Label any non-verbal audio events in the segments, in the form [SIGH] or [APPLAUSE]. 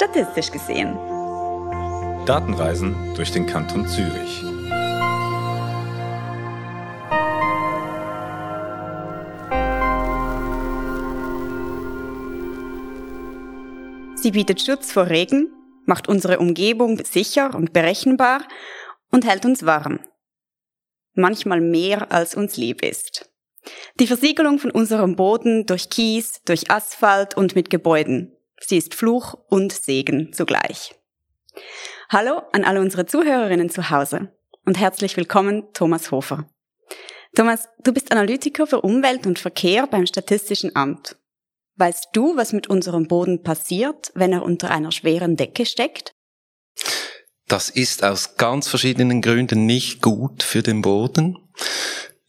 statistisch gesehen. Datenreisen durch den Kanton Zürich. Sie bietet Schutz vor Regen, macht unsere Umgebung sicher und berechenbar und hält uns warm. Manchmal mehr als uns lieb ist. Die Versiegelung von unserem Boden durch Kies, durch Asphalt und mit Gebäuden. Sie ist Fluch und Segen zugleich. Hallo an alle unsere Zuhörerinnen zu Hause und herzlich willkommen Thomas Hofer. Thomas, du bist Analytiker für Umwelt und Verkehr beim Statistischen Amt. Weißt du, was mit unserem Boden passiert, wenn er unter einer schweren Decke steckt? Das ist aus ganz verschiedenen Gründen nicht gut für den Boden.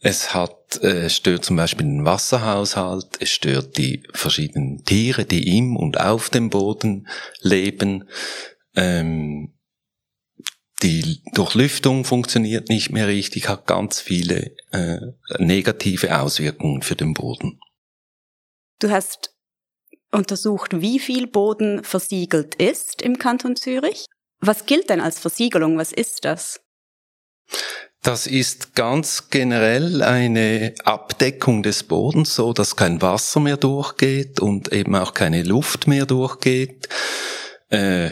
Es hat, äh, stört zum Beispiel den Wasserhaushalt, es stört die verschiedenen Tiere, die im und auf dem Boden leben. Ähm, die Durchlüftung funktioniert nicht mehr richtig, hat ganz viele äh, negative Auswirkungen für den Boden. Du hast untersucht, wie viel Boden versiegelt ist im Kanton Zürich. Was gilt denn als Versiegelung? Was ist das? Das ist ganz generell eine Abdeckung des Bodens, so dass kein Wasser mehr durchgeht und eben auch keine Luft mehr durchgeht. Äh,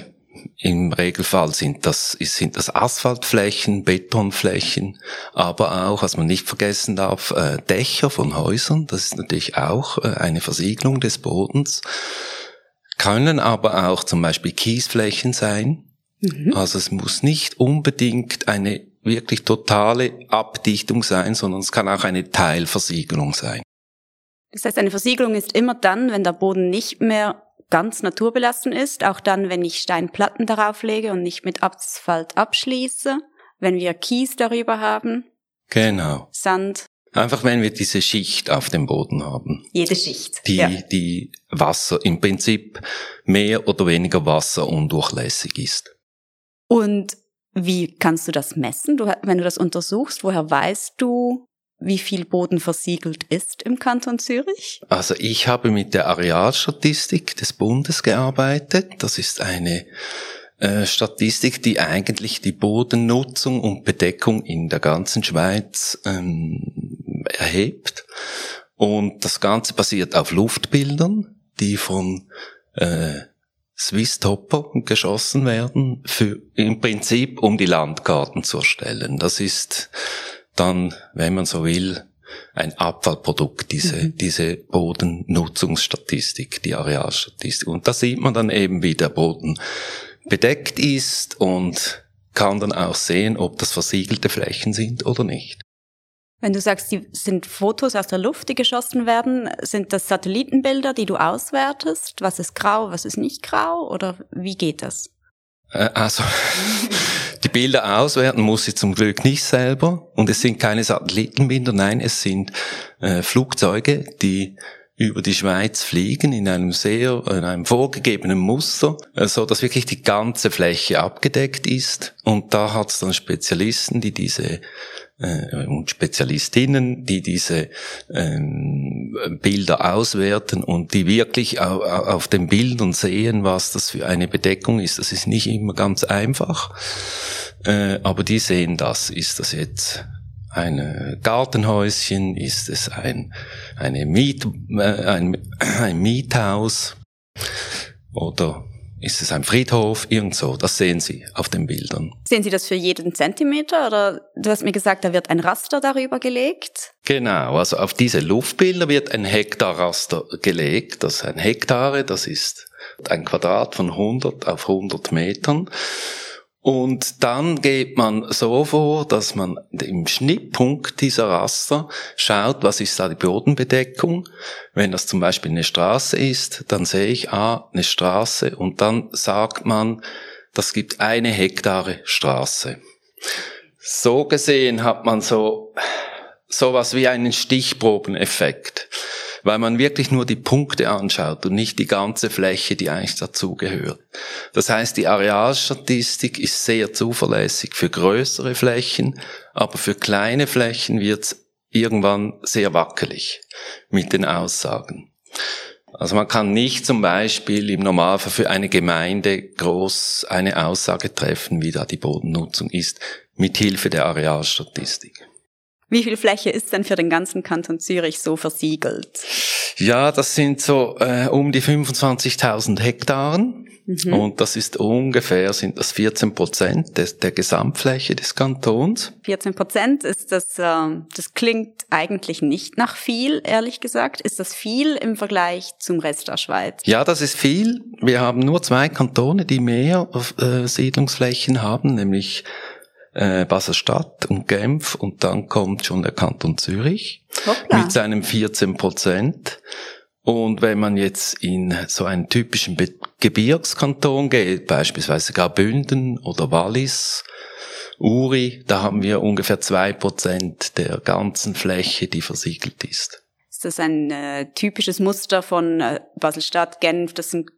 Im Regelfall sind das, sind das Asphaltflächen, Betonflächen, aber auch, was man nicht vergessen darf, äh, Dächer von Häusern. Das ist natürlich auch äh, eine Versiegelung des Bodens. Können aber auch zum Beispiel Kiesflächen sein. Mhm. Also es muss nicht unbedingt eine wirklich totale Abdichtung sein, sondern es kann auch eine Teilversiegelung sein. Das heißt, eine Versiegelung ist immer dann, wenn der Boden nicht mehr ganz naturbelassen ist, auch dann, wenn ich Steinplatten darauf lege und nicht mit Asphalt abschließe, wenn wir Kies darüber haben. Genau. Sand. Einfach wenn wir diese Schicht auf dem Boden haben. Jede Schicht. Die, ja. die Wasser, im Prinzip mehr oder weniger Wasser undurchlässig ist. Und wie kannst du das messen? Du, wenn du das untersuchst, woher weißt du, wie viel Boden versiegelt ist im Kanton Zürich? Also ich habe mit der Arealstatistik des Bundes gearbeitet. Das ist eine äh, Statistik, die eigentlich die Bodennutzung und Bedeckung in der ganzen Schweiz ähm, erhebt. Und das Ganze basiert auf Luftbildern, die von äh, Swiss Topper geschossen werden, für, im Prinzip um die Landkarten zu erstellen. Das ist dann, wenn man so will, ein Abfallprodukt, diese, mhm. diese Bodennutzungsstatistik, die Arealstatistik. Und da sieht man dann eben, wie der Boden bedeckt ist und kann dann auch sehen, ob das versiegelte Flächen sind oder nicht. Wenn du sagst, die sind Fotos aus der Luft, die geschossen werden, sind das Satellitenbilder, die du auswertest? Was ist grau, was ist nicht grau? Oder wie geht das? Äh, also, [LAUGHS] die Bilder auswerten muss ich zum Glück nicht selber. Und es sind keine Satellitenbilder, nein, es sind äh, Flugzeuge, die über die Schweiz fliegen in einem sehr, in einem vorgegebenen Muster, äh, so dass wirklich die ganze Fläche abgedeckt ist. Und da hat es dann Spezialisten, die diese äh, und Spezialistinnen, die diese ähm, Bilder auswerten und die wirklich auf, auf den Bildern sehen, was das für eine Bedeckung ist. Das ist nicht immer ganz einfach, äh, aber die sehen das. Ist das jetzt ein Gartenhäuschen? Ist es ein, eine Miet, äh, ein, ein Miethaus? Oder ist es ein Friedhof? Irgend so. Das sehen Sie auf den Bildern. Sehen Sie das für jeden Zentimeter oder du hast mir gesagt, da wird ein Raster darüber gelegt? Genau. Also auf diese Luftbilder wird ein Hektarraster gelegt. Das ist ein Hektare. Das ist ein Quadrat von 100 auf 100 Metern. Und dann geht man so vor, dass man im Schnittpunkt dieser Raster schaut, was ist da die Bodenbedeckung. Wenn das zum Beispiel eine Straße ist, dann sehe ich, ah, eine Straße und dann sagt man, das gibt eine Hektare Straße. So gesehen hat man so sowas wie einen Stichprobeneffekt weil man wirklich nur die Punkte anschaut und nicht die ganze Fläche, die eigentlich dazugehört. Das heißt, die Arealstatistik ist sehr zuverlässig für größere Flächen, aber für kleine Flächen wird irgendwann sehr wackelig mit den Aussagen. Also man kann nicht zum Beispiel im Normalfall für eine Gemeinde groß eine Aussage treffen, wie da die Bodennutzung ist, mit Hilfe der Arealstatistik. Wie viel Fläche ist denn für den ganzen Kanton Zürich so versiegelt? Ja, das sind so äh, um die 25.000 Hektaren. Mhm. Und das ist ungefähr, sind das 14 Prozent des, der Gesamtfläche des Kantons. 14 Prozent ist das, äh, das klingt eigentlich nicht nach viel, ehrlich gesagt. Ist das viel im Vergleich zum Rest der Schweiz? Ja, das ist viel. Wir haben nur zwei Kantone, die mehr äh, Siedlungsflächen haben, nämlich äh, Basel-Stadt und Genf und dann kommt schon der Kanton Zürich Hoppla. mit seinem 14 Prozent. Und wenn man jetzt in so einen typischen Be Gebirgskanton geht, beispielsweise Graubünden oder Wallis, Uri, da haben wir ungefähr zwei Prozent der ganzen Fläche, die versiegelt ist. Ist das ein äh, typisches Muster von äh, Basel-Stadt, Genf? Das sind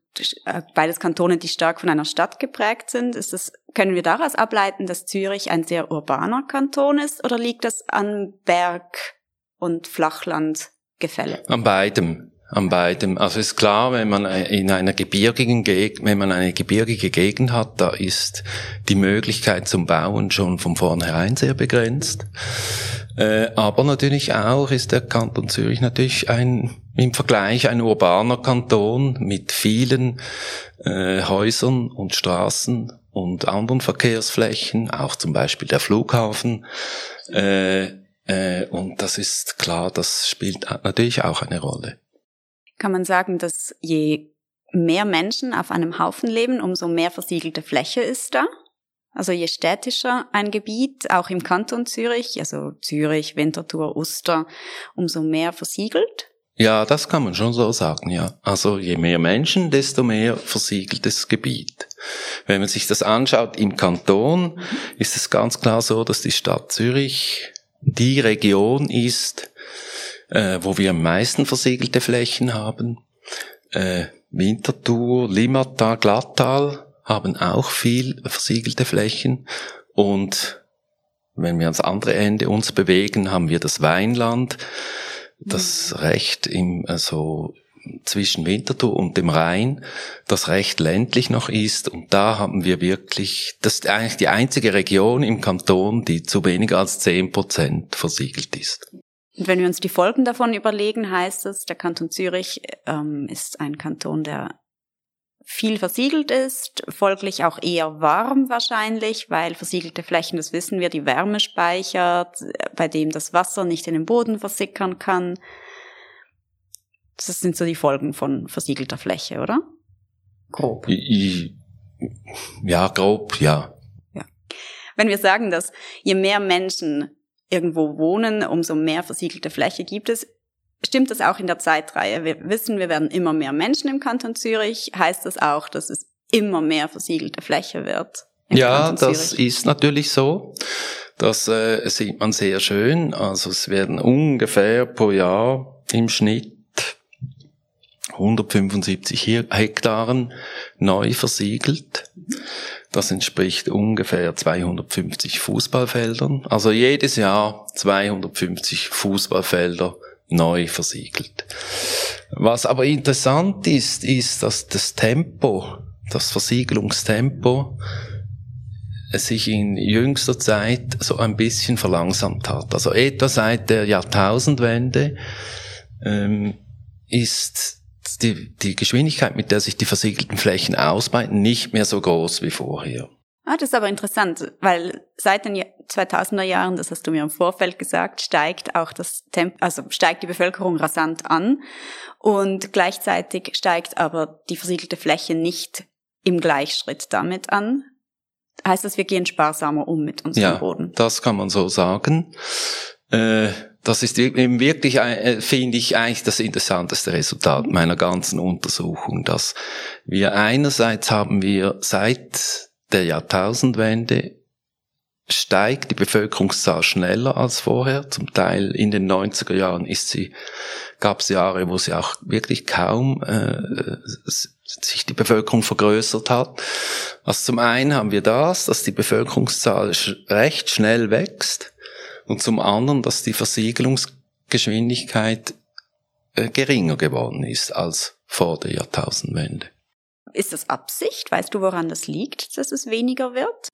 beides Kantone, die stark von einer Stadt geprägt sind. Ist das, können wir daraus ableiten, dass Zürich ein sehr urbaner Kanton ist oder liegt das an Berg- und Flachlandgefälle? An beidem. An beidem. Also ist klar, wenn man in einer gebirgigen Gegend, wenn man eine gebirgige Gegend hat, da ist die Möglichkeit zum Bauen schon von vornherein sehr begrenzt. Äh, aber natürlich auch ist der Kanton Zürich natürlich ein im Vergleich ein urbaner Kanton mit vielen äh, Häusern und Straßen und anderen Verkehrsflächen, auch zum Beispiel der Flughafen. Äh, äh, und das ist klar, das spielt natürlich auch eine Rolle. Kann man sagen, dass je mehr Menschen auf einem Haufen leben, umso mehr versiegelte Fläche ist da? Also je städtischer ein Gebiet, auch im Kanton Zürich, also Zürich, Winterthur, Uster, umso mehr versiegelt? Ja, das kann man schon so sagen, ja. Also je mehr Menschen, desto mehr versiegeltes Gebiet. Wenn man sich das anschaut im Kanton, ist es ganz klar so, dass die Stadt Zürich die Region ist, äh, wo wir am meisten versiegelte Flächen haben. Äh, Winterthur, Limata, Glattal haben auch viel versiegelte Flächen und wenn wir ans andere Ende uns bewegen, haben wir das Weinland das recht im, also zwischen Winterthur und dem Rhein, das recht ländlich noch ist. Und da haben wir wirklich, das ist eigentlich die einzige Region im Kanton, die zu weniger als zehn Prozent versiegelt ist. Und wenn wir uns die Folgen davon überlegen, heißt es, der Kanton Zürich ähm, ist ein Kanton, der viel versiegelt ist, folglich auch eher warm wahrscheinlich, weil versiegelte Flächen, das wissen wir, die Wärme speichert, bei dem das Wasser nicht in den Boden versickern kann. Das sind so die Folgen von versiegelter Fläche, oder? Grob. Ja, grob, ja. Ja. Wenn wir sagen, dass je mehr Menschen irgendwo wohnen, umso mehr versiegelte Fläche gibt es, stimmt das auch in der Zeitreihe. Wir wissen, wir werden immer mehr Menschen im Kanton Zürich. Heißt das auch, dass es immer mehr versiegelte Fläche wird? Ja, das ist natürlich so. Das äh, sieht man sehr schön. Also es werden ungefähr pro Jahr im Schnitt 175 Hektaren neu versiegelt. Das entspricht ungefähr 250 Fußballfeldern. Also jedes Jahr 250 Fußballfelder neu versiegelt. Was aber interessant ist, ist, dass das Tempo, das Versiegelungstempo sich in jüngster Zeit so ein bisschen verlangsamt hat. Also etwa seit der Jahrtausendwende ähm, ist die, die Geschwindigkeit, mit der sich die versiegelten Flächen ausbreiten, nicht mehr so groß wie vorher. Ah, das ist aber interessant, weil seit den 2000er Jahren, das hast du mir im Vorfeld gesagt, steigt auch das Tempo, also steigt die Bevölkerung rasant an und gleichzeitig steigt aber die versiegelte Fläche nicht im Gleichschritt damit an. Heißt das, wir gehen sparsamer um mit unserem ja, Boden? das kann man so sagen. Äh, das ist eben wirklich, äh, finde ich, eigentlich das interessanteste Resultat meiner ganzen Untersuchung, dass wir einerseits haben wir seit der Jahrtausendwende steigt die Bevölkerungszahl schneller als vorher. Zum Teil in den 90er Jahren ist sie, gab es Jahre, wo sie auch wirklich kaum äh, sich die Bevölkerung vergrößert hat. Also zum einen haben wir das, dass die Bevölkerungszahl recht schnell wächst und zum anderen, dass die Versiegelungsgeschwindigkeit äh, geringer geworden ist als vor der Jahrtausendwende. Ist das Absicht? Weißt du, woran das liegt, dass es weniger wird?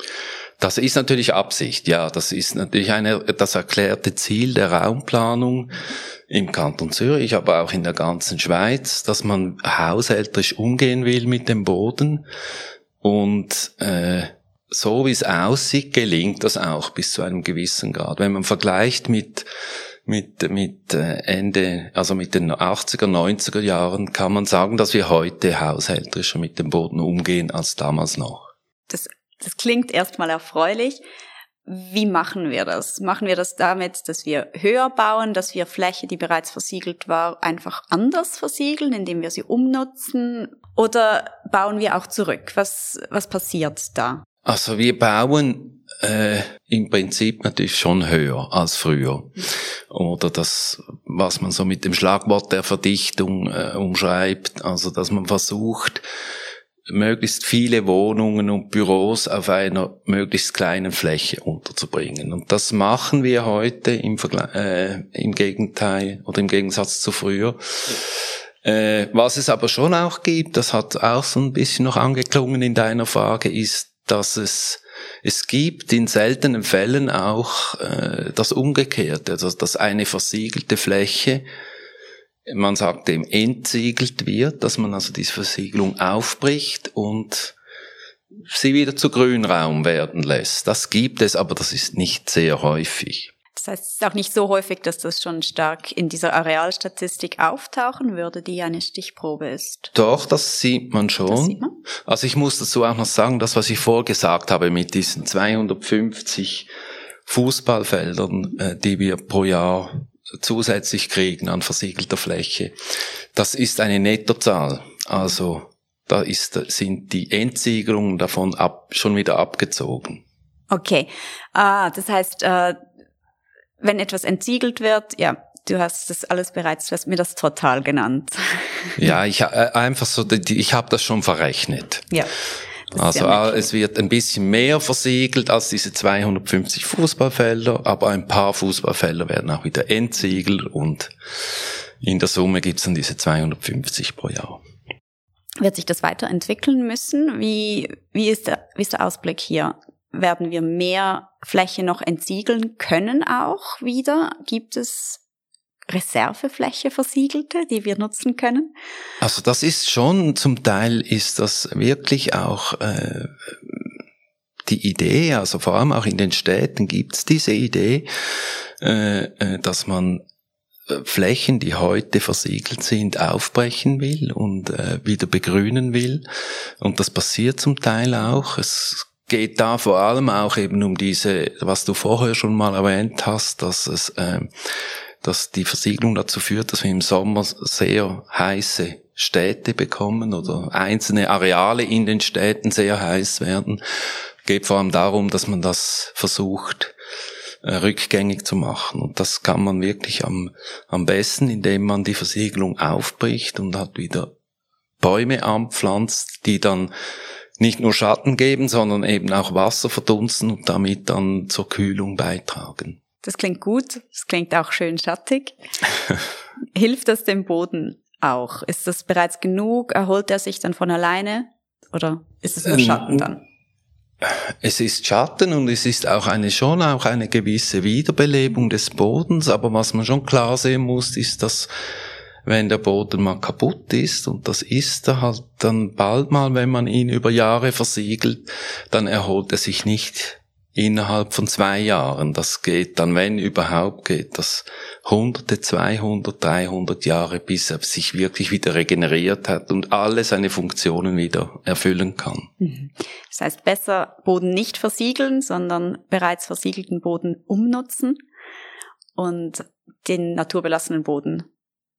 Das ist natürlich Absicht, ja. Das ist natürlich eine, das erklärte Ziel der Raumplanung im Kanton Zürich, aber auch in der ganzen Schweiz, dass man haushälterisch umgehen will mit dem Boden. Und äh, so wie es aussieht, gelingt das auch bis zu einem gewissen Grad. Wenn man vergleicht mit mit, mit äh, Ende, also mit den 80er, 90er Jahren, kann man sagen, dass wir heute haushälterischer mit dem Boden umgehen als damals noch. Das, das klingt erstmal erfreulich. Wie machen wir das? Machen wir das damit, dass wir höher bauen, dass wir Fläche, die bereits versiegelt war, einfach anders versiegeln, indem wir sie umnutzen? Oder bauen wir auch zurück? Was, was passiert da? Also wir bauen äh, im Prinzip natürlich schon höher als früher. Oder das, was man so mit dem Schlagwort der Verdichtung äh, umschreibt, also dass man versucht, möglichst viele Wohnungen und Büros auf einer möglichst kleinen Fläche unterzubringen. Und das machen wir heute im, Vergle äh, im Gegenteil oder im Gegensatz zu früher. Äh, was es aber schon auch gibt, das hat auch so ein bisschen noch angeklungen in deiner Frage, ist, dass es es gibt in seltenen Fällen auch äh, das Umgekehrte, also dass eine versiegelte Fläche, man sagt dem entsiegelt wird, dass man also diese Versiegelung aufbricht und sie wieder zu Grünraum werden lässt. Das gibt es, aber das ist nicht sehr häufig. Das heißt, es ist auch nicht so häufig, dass das schon stark in dieser Arealstatistik auftauchen würde, die eine Stichprobe ist. Doch, das sieht man schon. Das sieht man? Also ich muss dazu auch noch sagen, das, was ich vorgesagt habe mit diesen 250 Fußballfeldern, äh, die wir pro Jahr zusätzlich kriegen an versiegelter Fläche, das ist eine Nettozahl. Also da ist, sind die Entsiegelungen davon ab, schon wieder abgezogen. Okay, ah, das heißt, äh, wenn etwas entsiegelt wird, ja, du hast das alles bereits, du hast mir das total genannt. [LAUGHS] Ja, ich äh, einfach so, ich habe das schon verrechnet. Ja. Also ja es wird ein bisschen mehr versiegelt als diese 250 Fußballfelder, aber ein paar Fußballfelder werden auch wieder entsiegelt und in der Summe gibt's dann diese 250 pro Jahr. Wird sich das weiterentwickeln müssen? Wie, wie, ist der, wie ist der Ausblick hier? werden wir mehr Fläche noch entsiegeln können auch wieder? Gibt es Reservefläche versiegelte, die wir nutzen können? Also das ist schon, zum Teil ist das wirklich auch äh, die Idee, also vor allem auch in den Städten gibt es diese Idee, äh, äh, dass man äh, Flächen, die heute versiegelt sind, aufbrechen will und äh, wieder begrünen will. Und das passiert zum Teil auch. Es geht da vor allem auch eben um diese, was du vorher schon mal erwähnt hast, dass es, äh, dass die Versiegelung dazu führt, dass wir im Sommer sehr heiße Städte bekommen oder einzelne Areale in den Städten sehr heiß werden. Geht vor allem darum, dass man das versucht, äh, rückgängig zu machen. Und das kann man wirklich am, am besten, indem man die Versiegelung aufbricht und hat wieder Bäume anpflanzt, die dann nicht nur Schatten geben, sondern eben auch Wasser verdunsten und damit dann zur Kühlung beitragen. Das klingt gut, das klingt auch schön schattig. [LAUGHS] Hilft das dem Boden auch? Ist das bereits genug? Erholt er sich dann von alleine? Oder ist es nur Schatten dann? Es ist Schatten und es ist auch eine, schon auch eine gewisse Wiederbelebung des Bodens, aber was man schon klar sehen muss, ist, dass wenn der Boden mal kaputt ist, und das ist er halt dann bald mal, wenn man ihn über Jahre versiegelt, dann erholt er sich nicht innerhalb von zwei Jahren. Das geht dann, wenn überhaupt, geht das hunderte, 200, 300 Jahre, bis er sich wirklich wieder regeneriert hat und alle seine Funktionen wieder erfüllen kann. Mhm. Das heißt, besser Boden nicht versiegeln, sondern bereits versiegelten Boden umnutzen und den naturbelassenen Boden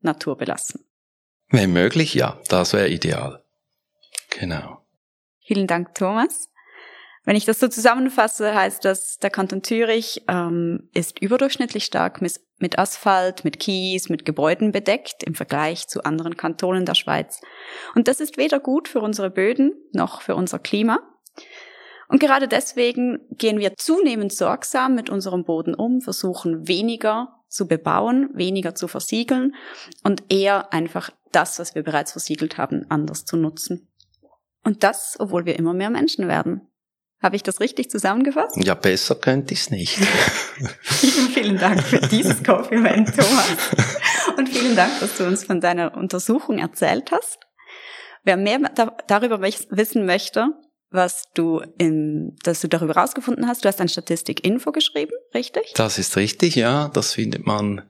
Natur belassen. Wenn möglich, ja, das wäre ideal. Genau. Vielen Dank, Thomas. Wenn ich das so zusammenfasse, heißt das, der Kanton Zürich ähm, ist überdurchschnittlich stark mit, mit Asphalt, mit Kies, mit Gebäuden bedeckt im Vergleich zu anderen Kantonen der Schweiz. Und das ist weder gut für unsere Böden noch für unser Klima. Und gerade deswegen gehen wir zunehmend sorgsam mit unserem Boden um, versuchen weniger zu bebauen, weniger zu versiegeln und eher einfach das, was wir bereits versiegelt haben, anders zu nutzen. Und das, obwohl wir immer mehr Menschen werden. Habe ich das richtig zusammengefasst? Ja, besser könnte ich es nicht. vielen, [LAUGHS] vielen Dank für dieses Kompliment, Thomas. Und vielen Dank, dass du uns von deiner Untersuchung erzählt hast. Wer mehr da darüber wissen möchte, was du in, dass du darüber rausgefunden hast. Du hast ein Statistik-Info geschrieben, richtig? Das ist richtig, ja. Das findet man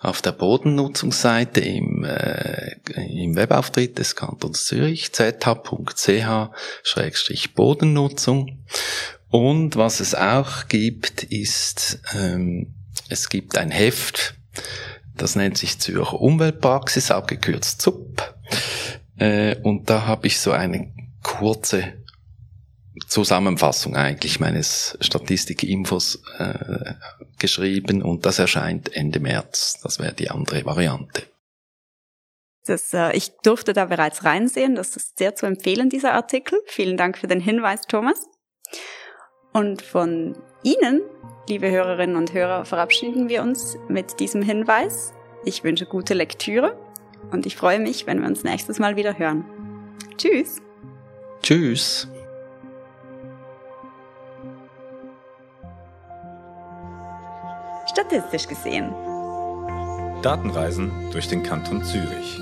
auf der Bodennutzungsseite im, äh, im Webauftritt des Kantons Zürich, zh.ch-bodennutzung. Und was es auch gibt, ist, ähm, es gibt ein Heft, das nennt sich Zürcher Umweltpraxis, abgekürzt ZUP. Äh, und da habe ich so eine kurze Zusammenfassung eigentlich meines Statistik-Infos äh, geschrieben und das erscheint Ende März. Das wäre die andere Variante. Das, äh, ich durfte da bereits reinsehen. Das ist sehr zu empfehlen, dieser Artikel. Vielen Dank für den Hinweis, Thomas. Und von Ihnen, liebe Hörerinnen und Hörer, verabschieden wir uns mit diesem Hinweis. Ich wünsche gute Lektüre und ich freue mich, wenn wir uns nächstes Mal wieder hören. Tschüss. Tschüss. Statistisch gesehen. Datenreisen durch den Kanton Zürich.